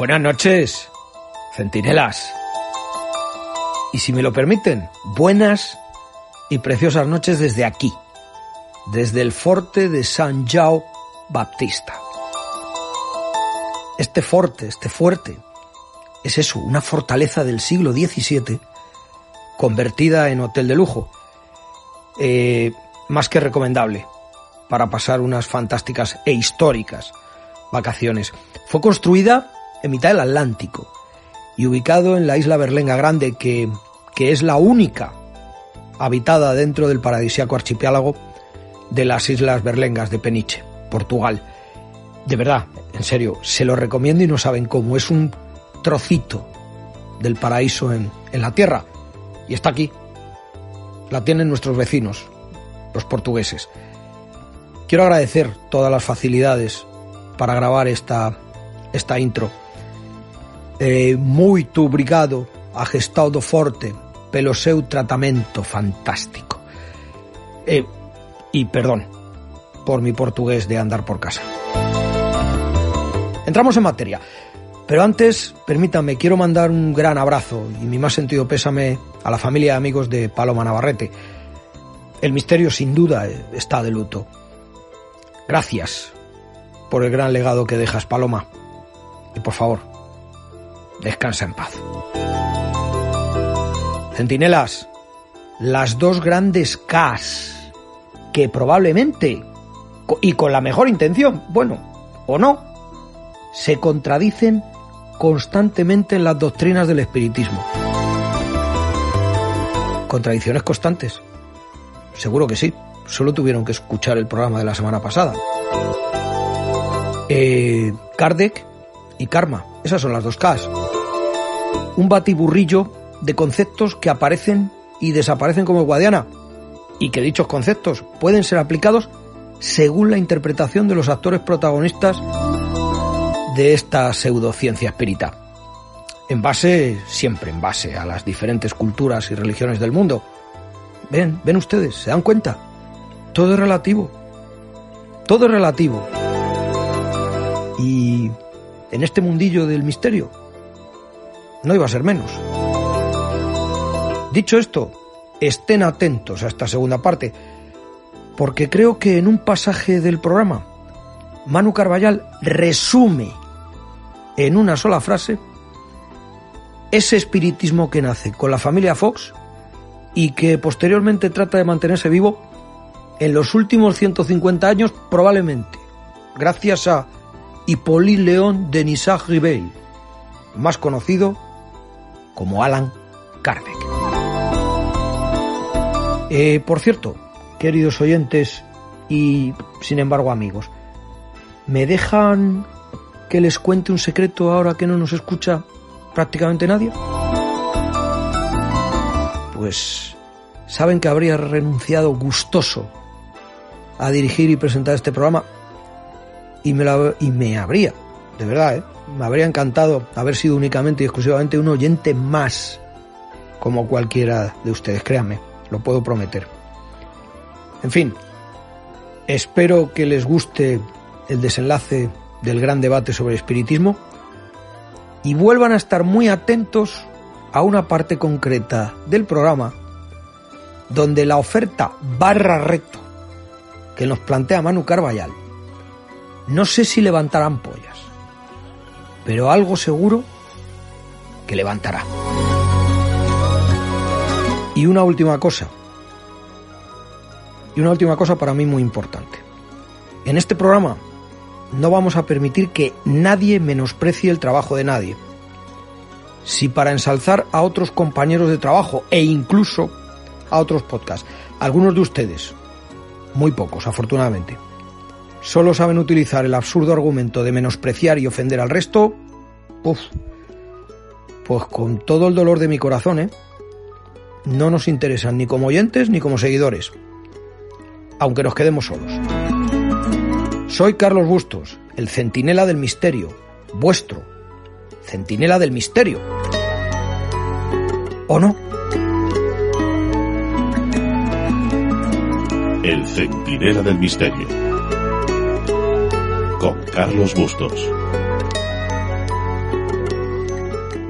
Buenas noches, centinelas. Y si me lo permiten, buenas y preciosas noches desde aquí, desde el forte de San Jao Baptista. Este forte, este fuerte, es eso, una fortaleza del siglo XVII convertida en hotel de lujo. Eh, más que recomendable para pasar unas fantásticas e históricas vacaciones. Fue construida en mitad del Atlántico y ubicado en la isla Berlenga Grande, que, que es la única habitada dentro del paradisíaco archipiélago de las Islas Berlengas de Peniche, Portugal. De verdad, en serio, se lo recomiendo y no saben cómo. Es un trocito del paraíso en, en la tierra. Y está aquí. La tienen nuestros vecinos, los portugueses. Quiero agradecer todas las facilidades para grabar esta, esta intro. Eh, muito obrigado a Gestado Forte pelo seu tratamento fantástico. Eh, y perdón por mi portugués de andar por casa. Entramos en materia. Pero antes, permítanme, quiero mandar un gran abrazo y mi más sentido pésame a la familia y amigos de Paloma Navarrete. El misterio sin duda está de luto. Gracias por el gran legado que dejas, Paloma. Y por favor, descansa en paz. Centinelas, las dos grandes Ks que probablemente, y con la mejor intención, bueno, o no, se contradicen constantemente en las doctrinas del espiritismo. Contradicciones constantes. Seguro que sí. Solo tuvieron que escuchar el programa de la semana pasada. Eh, Kardec y Karma. Esas son las dos Ks. Un batiburrillo de conceptos que aparecen y desaparecen como Guadiana. Y que dichos conceptos pueden ser aplicados según la interpretación de los actores protagonistas de esta pseudociencia espírita. En base, siempre en base a las diferentes culturas y religiones del mundo. Ven, ven ustedes, ¿se dan cuenta? Todo es relativo. Todo es relativo. Y en este mundillo del misterio no iba a ser menos. Dicho esto, estén atentos a esta segunda parte, porque creo que en un pasaje del programa, Manu Carballal resume en una sola frase ese espiritismo que nace con la familia Fox y que posteriormente trata de mantenerse vivo en los últimos 150 años probablemente, gracias a Hippolyte León de Nisag-Ribeil, más conocido como Alan Kardec. Eh, por cierto, queridos oyentes y, sin embargo, amigos, ¿me dejan que les cuente un secreto ahora que no nos escucha prácticamente nadie? Pues saben que habría renunciado gustoso a dirigir y presentar este programa y me, la, y me habría, de verdad, ¿eh? me habría encantado haber sido únicamente y exclusivamente un oyente más como cualquiera de ustedes, créanme, lo puedo prometer. En fin, espero que les guste el desenlace del gran debate sobre el espiritismo y vuelvan a estar muy atentos a una parte concreta del programa donde la oferta barra reto que nos plantea Manu Carballal No sé si levantarán pollas, pero algo seguro que levantará. Y una última cosa, y una última cosa para mí muy importante. En este programa no vamos a permitir que nadie menosprecie el trabajo de nadie. Si para ensalzar a otros compañeros de trabajo e incluso a otros podcasts, algunos de ustedes, muy pocos afortunadamente, solo saben utilizar el absurdo argumento de menospreciar y ofender al resto, pues con todo el dolor de mi corazón, ¿eh? no nos interesan ni como oyentes ni como seguidores, aunque nos quedemos solos. Soy Carlos Bustos, el centinela del misterio, vuestro, centinela del misterio. ¿O no? El centinela del misterio. Con Carlos Bustos.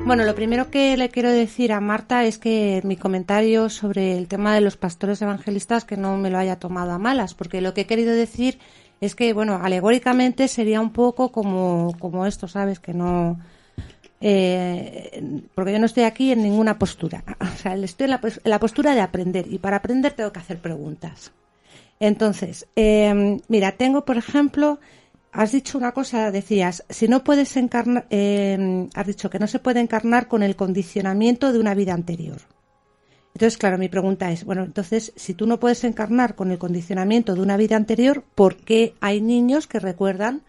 Bueno, lo primero que le quiero decir a Marta es que mi comentario sobre el tema de los pastores evangelistas que no me lo haya tomado a malas, porque lo que he querido decir es que, bueno, alegóricamente sería un poco como, como esto, ¿sabes? Que no... Eh, porque yo no estoy aquí en ninguna postura. O sea, estoy en la, postura de aprender y para aprender tengo que hacer preguntas. Entonces, eh, mira, tengo, por ejemplo, has dicho una cosa, decías, si no puedes encarnar, em, has dicho que no se puede encarnar con el condicionamiento de una vida anterior. Entonces, claro, mi pregunta es, bueno, entonces, si tú no puedes encarnar con el condicionamiento de una vida anterior, ¿por qué hay niños que recuerdan,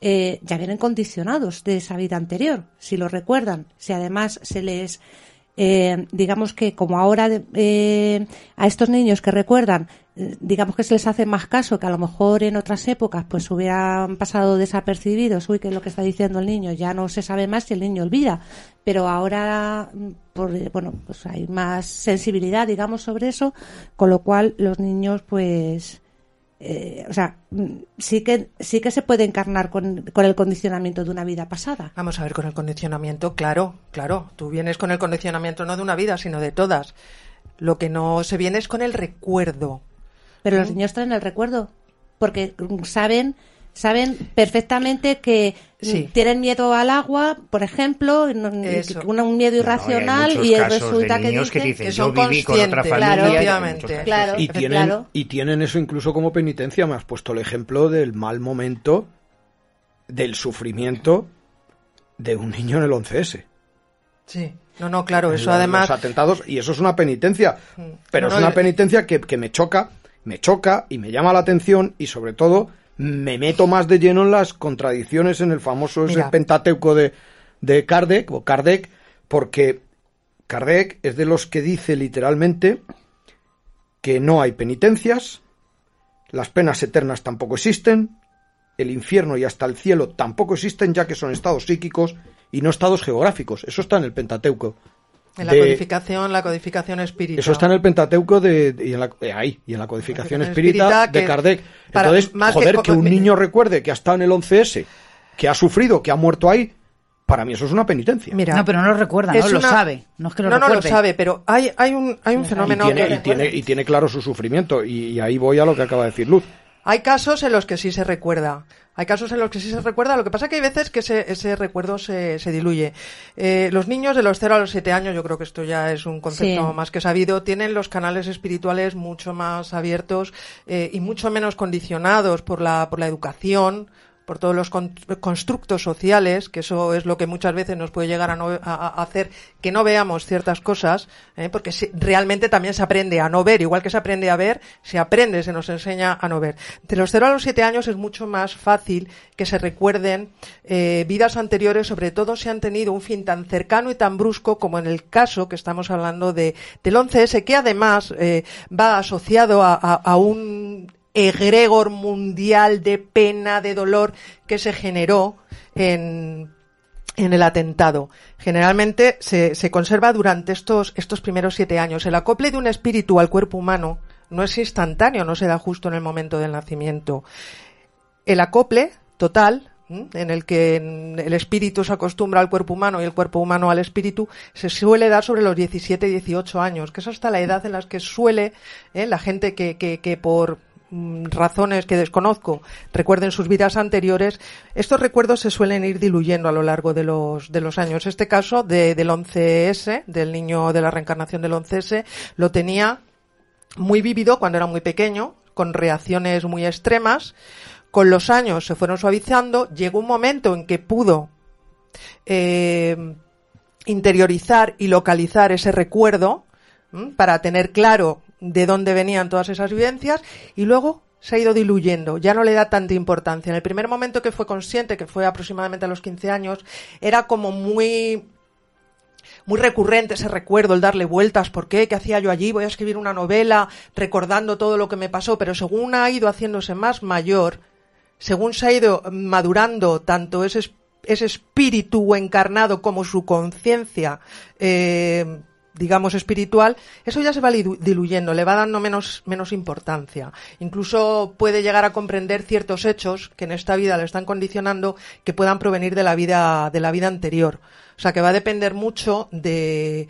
eh, ya vienen condicionados de esa vida anterior? Si lo recuerdan, si además se les, eh, digamos que como ahora eh, a estos niños que recuerdan digamos que se les hace más caso que a lo mejor en otras épocas pues hubieran pasado desapercibidos, uy, que es lo que está diciendo el niño, ya no se sabe más si el niño olvida, pero ahora por, bueno, pues hay más sensibilidad, digamos, sobre eso, con lo cual los niños pues eh, o sea, sí que sí que se puede encarnar con, con, el condicionamiento de una vida pasada. Vamos a ver con el condicionamiento, claro, claro, tú vienes con el condicionamiento no de una vida, sino de todas. Lo que no se viene es con el recuerdo pero los niños traen el recuerdo, porque saben saben perfectamente que tienen miedo al agua, por ejemplo, un miedo irracional y, resulta que, dicen, que, son conscientes, claro, claro, y tienen y tienen eso incluso como penitencia. Me has puesto el ejemplo del mal momento, del sufrimiento de un niño en el 11S. Sí. No, no, claro, eso además. Los atentados, y eso es una penitencia. Mm. Pero es una penitencia que, que me choca me choca y me llama la atención y sobre todo me meto más de lleno en las contradicciones en el famoso ese Pentateuco de, de Kardec o Kardec porque Kardec es de los que dice literalmente que no hay penitencias, las penas eternas tampoco existen, el infierno y hasta el cielo tampoco existen ya que son estados psíquicos y no estados geográficos. Eso está en el Pentateuco. En la codificación, la codificación espírita. Eso está en el Pentateuco de, y en la, eh, ahí, y en la codificación espírita, de Kardec. Entonces, joder, que, un niño recuerde que ha estado en el 11S, que ha sufrido, que ha muerto ahí, para mí eso es una penitencia. Mira, no, pero no lo recuerda, no lo sabe. No, es que lo no, no lo sabe, pero hay, hay un, hay un fenómeno y tiene, y tiene, y tiene claro su sufrimiento, y ahí voy a lo que acaba de decir Luz. Hay casos en los que sí se recuerda. Hay casos en los que sí se recuerda, lo que pasa es que hay veces que ese, ese recuerdo se, se diluye. Eh, los niños de los 0 a los 7 años, yo creo que esto ya es un concepto más que sabido, tienen los canales espirituales mucho más abiertos eh, y mucho menos condicionados por la, por la educación, por todos los constructos sociales, que eso es lo que muchas veces nos puede llegar a, hacer que no veamos ciertas cosas, ¿eh? porque realmente también se aprende a no ver, igual que se aprende a ver, se aprende, se nos enseña a no ver. De los 0 a los 7 años es mucho más fácil que se recuerden eh, vidas anteriores, sobre todo si han tenido un fin tan cercano y tan brusco como en el caso que estamos hablando de, del 11S, que además eh, va asociado a un egregor mundial de pena, de dolor que se generó en, en el atentado. Generalmente se, se, conserva durante estos, estos primeros siete años. El acople de un espíritu al cuerpo humano no es instantáneo, no se da justo en el momento del nacimiento. El acople total, en el que el espíritu se acostumbra al cuerpo humano y el cuerpo humano al espíritu, se suele dar sobre los 17 y 18 años, que es hasta la edad en la que suele ¿eh? la gente que, que, que por razones que desconozco, recuerden sus vidas anteriores, estos recuerdos se suelen ir diluyendo a lo largo de los, de los años. Este caso de, del 11S, del niño de la reencarnación del 11S, lo tenía muy vívido cuando era muy pequeño, con reacciones muy extremas. Con los años se fueron suavizando, llegó un momento en que pudo eh, interiorizar y localizar ese recuerdo para tener claro de dónde venían todas esas vivencias y luego se ha ido diluyendo, ya no le da tanta importancia. En el primer momento que fue consciente, que fue aproximadamente a los 15 años, era como muy muy recurrente ese recuerdo, el darle vueltas, ¿por qué? ¿Qué hacía yo allí? Voy a escribir una novela recordando todo lo que me pasó, pero según ha ido haciéndose más mayor, según se ha ido madurando tanto ese, ese espíritu encarnado como su conciencia, eh, digamos, espiritual, eso ya se va diluyendo, le va dando menos, menos importancia. Incluso puede llegar a comprender ciertos hechos que en esta vida le están condicionando que puedan provenir de la vida, de la vida anterior. O sea que va a depender mucho de,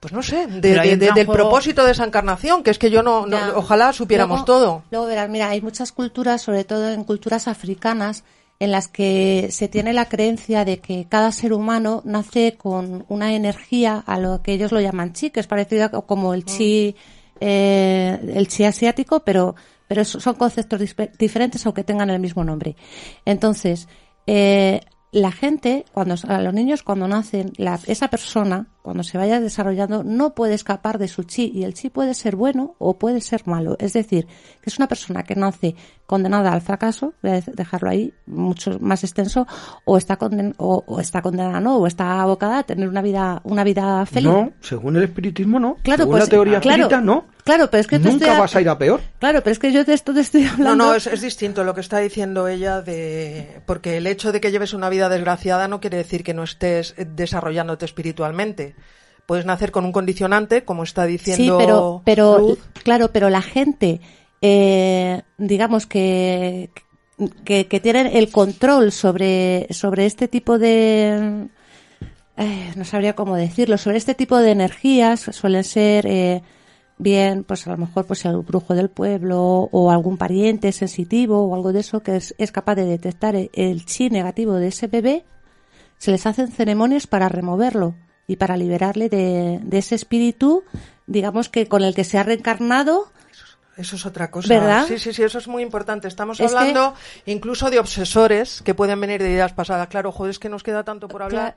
pues no sé, del propósito de esa encarnación, que es que yo no, ojalá supiéramos todo. Luego verás, mira, hay muchas culturas, sobre todo en culturas africanas, en las que se tiene la creencia de que cada ser humano nace con una energía a lo que ellos lo llaman chi, que es parecido como el chi, eh, el chi asiático, pero, pero son conceptos diferentes aunque tengan el mismo nombre. Entonces, eh, la gente, cuando a los niños cuando nacen, la, esa persona, cuando se vaya desarrollando, no puede escapar de su chi y el chi puede ser bueno o puede ser malo. Es decir, que es una persona que nace condenada al fracaso, voy a dejarlo ahí mucho más extenso, o está, conden, o, está condenada, ¿no? O está abocada a tener una vida, una vida feliz. No, según el espiritismo no. Claro, según pues, la teoría claro, espírita no. Claro, pero es que nunca vas a ir a peor. Claro, pero es que yo de esto te estoy hablando. No, no, es, es, distinto lo que está diciendo ella de porque el hecho de que lleves una vida desgraciada no quiere decir que no estés desarrollándote espiritualmente. Puedes nacer con un condicionante, como está diciendo. Sí, pero, pero claro, pero la gente, eh, digamos que, que, que tienen el control sobre sobre este tipo de eh, no sabría cómo decirlo, sobre este tipo de energías suelen ser eh, bien, pues a lo mejor pues el brujo del pueblo o algún pariente sensitivo o algo de eso que es, capaz de detectar el, chi negativo de ese bebé, se les hacen ceremonias para removerlo y para liberarle de, ese espíritu, digamos que con el que se ha reencarnado. Eso es otra cosa. ¿Verdad? Sí, sí, sí, eso es muy importante. Estamos hablando incluso de obsesores que pueden venir de ideas pasadas. Claro, joder, es que nos queda tanto por hablar.